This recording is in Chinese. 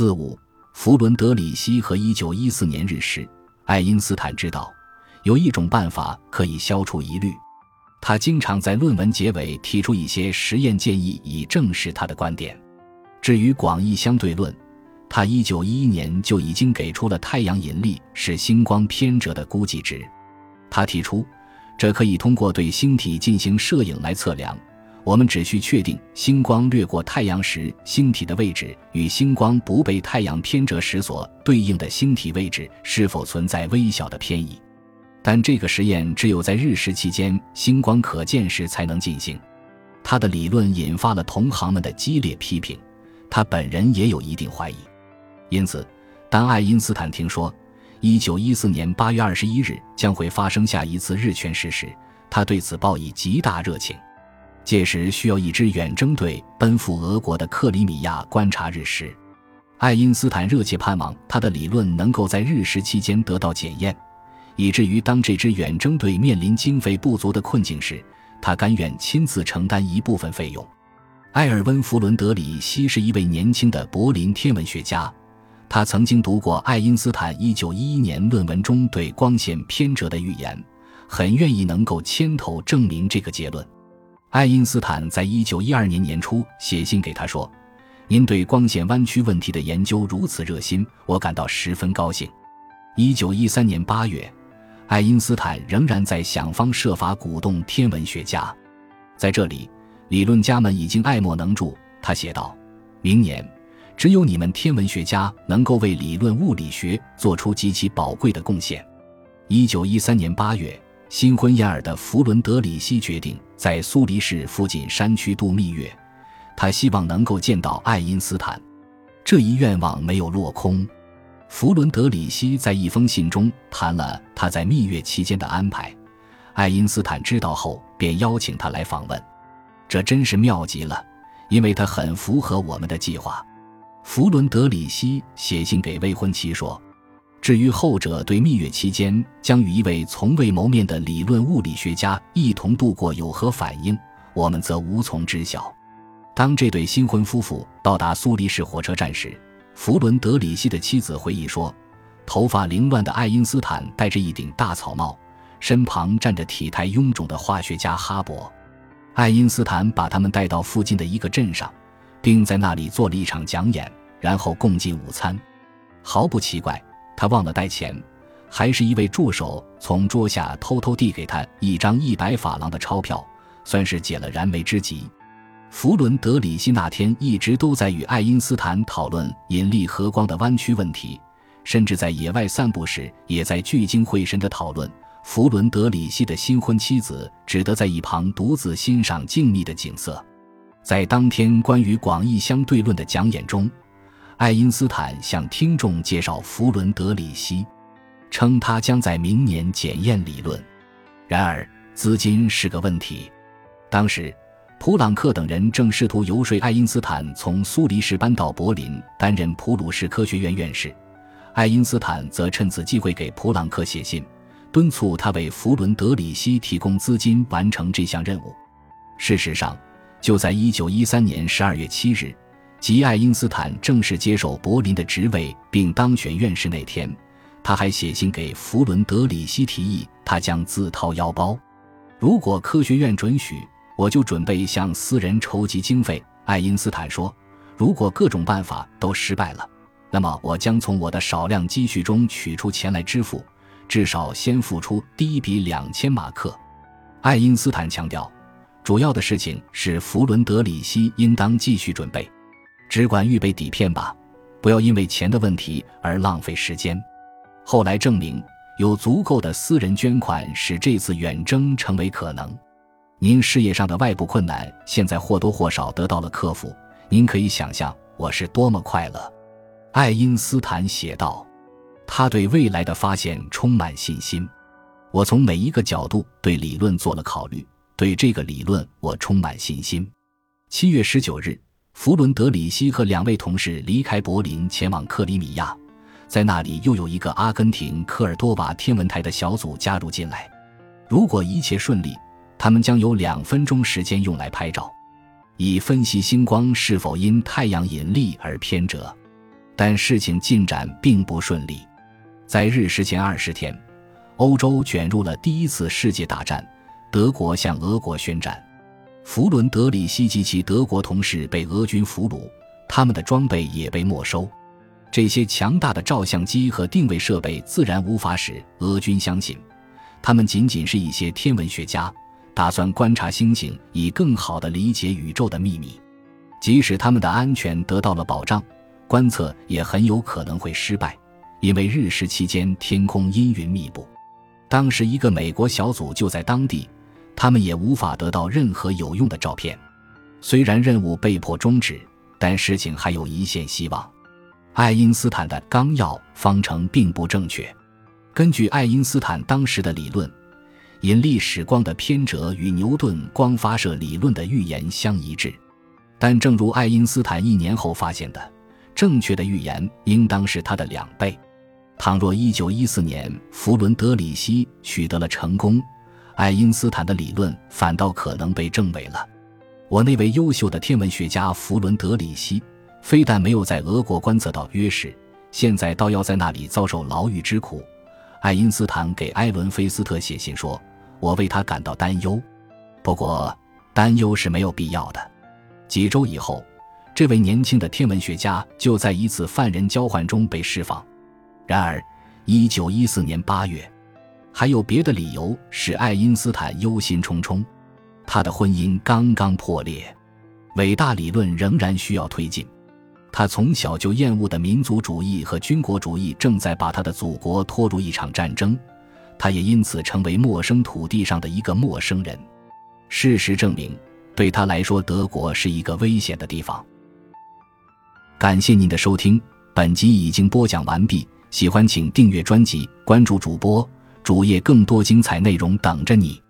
四五，弗伦德里希和一九一四年日食，爱因斯坦知道有一种办法可以消除疑虑。他经常在论文结尾提出一些实验建议，以证实他的观点。至于广义相对论，他一九一一年就已经给出了太阳引力是星光偏折的估计值。他提出，这可以通过对星体进行摄影来测量。我们只需确定星光掠过太阳时，星体的位置与星光不被太阳偏折时所对应的星体位置是否存在微小的偏移。但这个实验只有在日食期间星光可见时才能进行。他的理论引发了同行们的激烈批评，他本人也有一定怀疑。因此，当爱因斯坦听说1914年8月21日将会发生下一次日全食时，他对此抱以极大热情。届时需要一支远征队奔赴俄国的克里米亚观察日食。爱因斯坦热切盼望他的理论能够在日食期间得到检验，以至于当这支远征队面临经费不足的困境时，他甘愿亲自承担一部分费用。埃尔温·弗伦德里希是一位年轻的柏林天文学家，他曾经读过爱因斯坦1911年论文中对光线偏折的预言，很愿意能够牵头证明这个结论。爱因斯坦在一九一二年年初写信给他说：“您对光线弯曲问题的研究如此热心，我感到十分高兴。”一九一三年八月，爱因斯坦仍然在想方设法鼓动天文学家。在这里，理论家们已经爱莫能助。他写道：“明年，只有你们天文学家能够为理论物理学做出极其宝贵的贡献。”一九一三年八月。新婚燕尔的弗伦德里希决定在苏黎世附近山区度蜜月，他希望能够见到爱因斯坦。这一愿望没有落空。弗伦德里希在一封信中谈了他在蜜月期间的安排，爱因斯坦知道后便邀请他来访问，这真是妙极了，因为他很符合我们的计划。弗伦德里希写信给未婚妻说。至于后者对蜜月期间将与一位从未谋面的理论物理学家一同度过有何反应，我们则无从知晓。当这对新婚夫妇到达苏黎世火车站时，弗伦德里希的妻子回忆说：“头发凌乱的爱因斯坦戴着一顶大草帽，身旁站着体态臃肿的化学家哈勃。爱因斯坦把他们带到附近的一个镇上，并在那里做了一场讲演，然后共进午餐。毫不奇怪。”他忘了带钱，还是一位助手从桌下偷偷递给他一张一百法郎的钞票，算是解了燃眉之急。弗伦德里希那天一直都在与爱因斯坦讨论引力和光的弯曲问题，甚至在野外散步时也在聚精会神地讨论。弗伦德里希的新婚妻子只得在一旁独自欣赏静谧的景色。在当天关于广义相对论的讲演中。爱因斯坦向听众介绍弗伦德里希，称他将在明年检验理论。然而，资金是个问题。当时，普朗克等人正试图游说爱因斯坦从苏黎世搬到柏林担任普鲁士科学院院士。爱因斯坦则趁此机会给普朗克写信，敦促他为弗伦德里希提供资金完成这项任务。事实上，就在1913年12月7日。即爱因斯坦正式接受柏林的职位并当选院士那天，他还写信给弗伦德里希提议，他将自掏腰包。如果科学院准许，我就准备向私人筹集经费。爱因斯坦说：“如果各种办法都失败了，那么我将从我的少量积蓄中取出钱来支付，至少先付出第一笔两千马克。”爱因斯坦强调，主要的事情是弗伦德里希应当继续准备。只管预备底片吧，不要因为钱的问题而浪费时间。后来证明，有足够的私人捐款使这次远征成为可能。您事业上的外部困难现在或多或少得到了克服，您可以想象我是多么快乐。爱因斯坦写道：“他对未来的发现充满信心。我从每一个角度对理论做了考虑，对这个理论我充满信心。”七月十九日。弗伦德里希和两位同事离开柏林，前往克里米亚，在那里又有一个阿根廷科尔多瓦天文台的小组加入进来。如果一切顺利，他们将有两分钟时间用来拍照，以分析星光是否因太阳引力而偏折。但事情进展并不顺利。在日食前二十天，欧洲卷入了第一次世界大战，德国向俄国宣战，弗伦德里希及其德国同事被俄军俘虏，他们的装备也被没收。这些强大的照相机和定位设备自然无法使俄军相信，他们仅仅是一些天文学家，打算观察星星，以更好地理解宇宙的秘密。即使他们的安全得到了保障，观测也很有可能会失败，因为日食期间天空阴云密布。当时一个美国小组就在当地，他们也无法得到任何有用的照片。虽然任务被迫终止，但事情还有一线希望。爱因斯坦的纲要方程并不正确。根据爱因斯坦当时的理论，引力使光的偏折与牛顿光发射理论的预言相一致。但正如爱因斯坦一年后发现的，正确的预言应当是它的两倍。倘若1914年弗伦德里希取得了成功，爱因斯坦的理论反倒可能被证伪了。我那位优秀的天文学家弗伦德里希。非但没有在俄国观测到约时，现在倒要在那里遭受牢狱之苦。爱因斯坦给埃伦·菲斯特写信说：“我为他感到担忧，不过担忧是没有必要的。”几周以后，这位年轻的天文学家就在一次犯人交换中被释放。然而，1914年8月，还有别的理由使爱因斯坦忧心忡忡。他的婚姻刚刚破裂，伟大理论仍然需要推进。他从小就厌恶的民族主义和军国主义正在把他的祖国拖入一场战争，他也因此成为陌生土地上的一个陌生人。事实证明，对他来说，德国是一个危险的地方。感谢您的收听，本集已经播讲完毕。喜欢请订阅专辑，关注主播主页，更多精彩内容等着你。